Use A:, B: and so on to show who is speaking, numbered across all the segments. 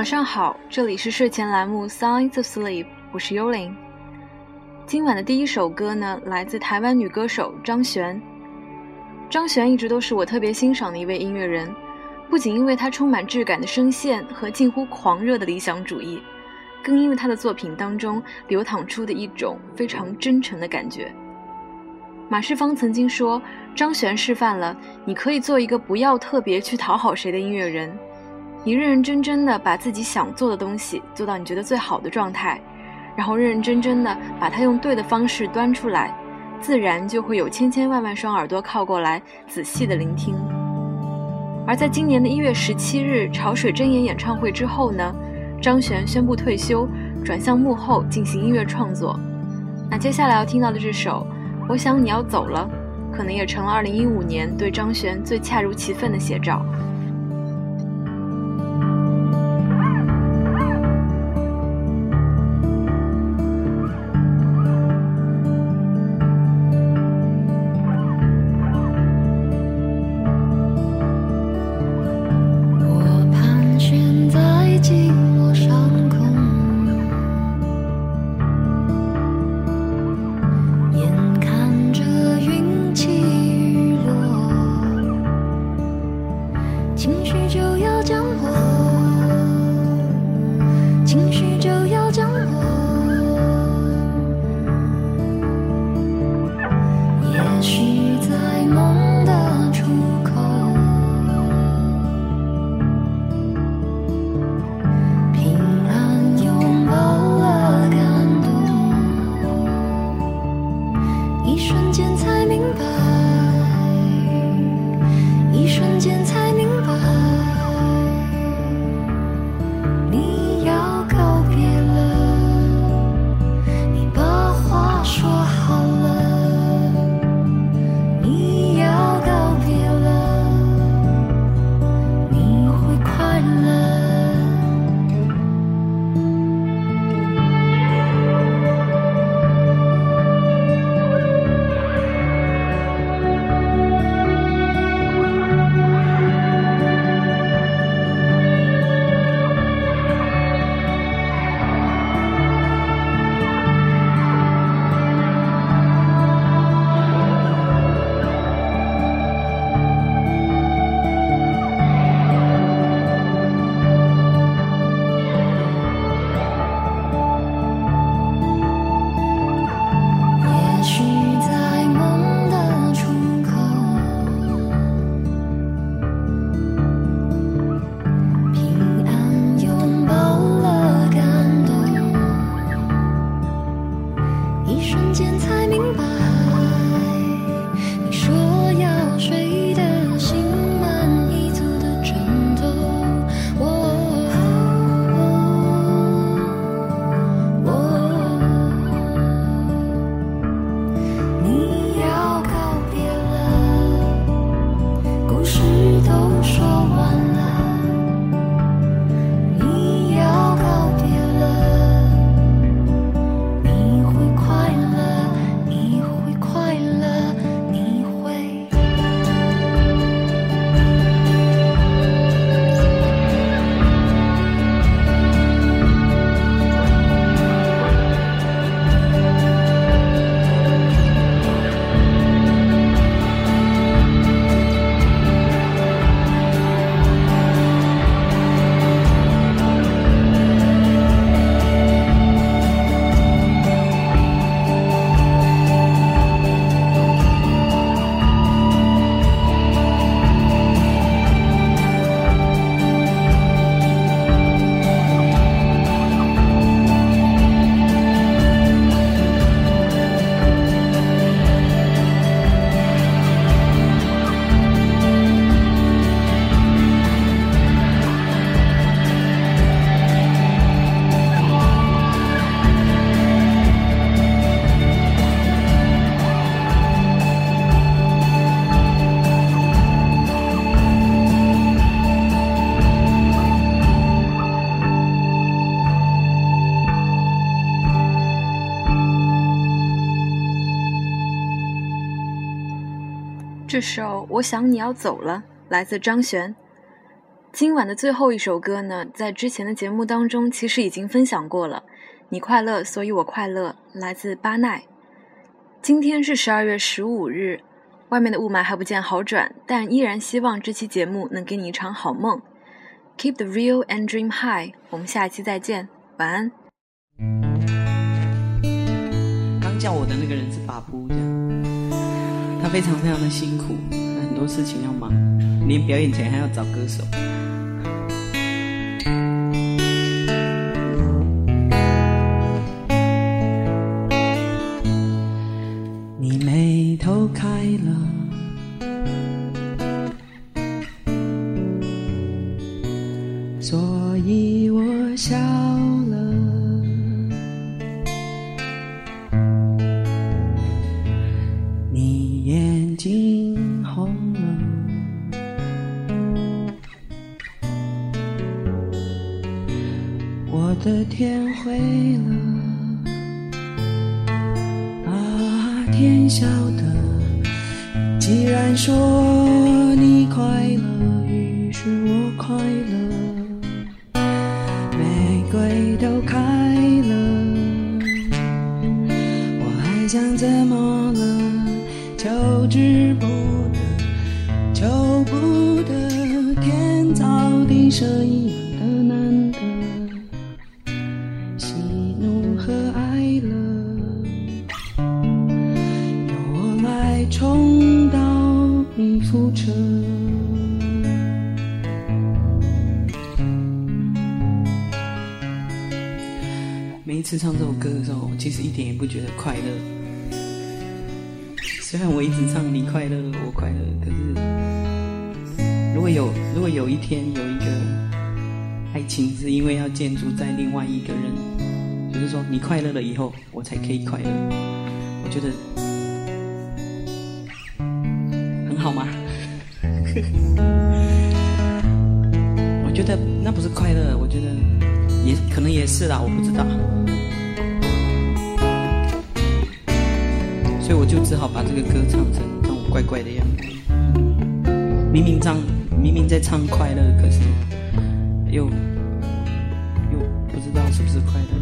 A: 晚上好，这里是睡前栏目《Signs of Sleep》，我是幽灵。今晚的第一首歌呢，来自台湾女歌手张悬。张悬一直都是我特别欣赏的一位音乐人，不仅因为她充满质感的声线和近乎狂热的理想主义，更因为她的作品当中流淌出的一种非常真诚的感觉。马世芳曾经说，张悬示范了你可以做一个不要特别去讨好谁的音乐人。你认认真真的把自己想做的东西做到你觉得最好的状态，然后认认真真的把它用对的方式端出来，自然就会有千千万万双耳朵靠过来仔细的聆听。而在今年的一月十七日潮水真言演唱会之后呢，张悬宣布退休，转向幕后进行音乐创作。那接下来要听到的这首《我想你要走了》，可能也成了二零一五年对张悬最恰如其分的写照。这首《我想你要走了》来自张悬。今晚的最后一首歌呢，在之前的节目当中其实已经分享过了。你快乐，所以我快乐，来自巴奈。今天是十二月十五日，外面的雾霾还不见好转，但依然希望这期节目能给你一场好梦。Keep the real and dream high。我们下一期再见，晚安。
B: 刚叫我的那个人是巴布，这样，非常非常的辛苦，很多事情要忙，连表演前还要找歌手。你眉头开了，所以我想的天灰了，啊，天晓得。既然说你快乐，于是我快乐。玫瑰都开了，我还想怎么了？求之不得，求不得，天造地设每一。次唱这首歌的时候，我其实一点也不觉得快乐。虽然我一直唱你快乐，我快乐，可是如果有如果有一天有一个爱情是因为要建筑在另外一个人，就是说你快乐了以后，我才可以快乐，我觉得很好吗？我觉得那不是快乐，我觉得也可能也是啦，我不知道。所以我就只好把这个歌唱成让我怪怪的样子。明明唱，明明在唱快乐，可是又又不知道是不是快乐。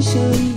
B: 小姨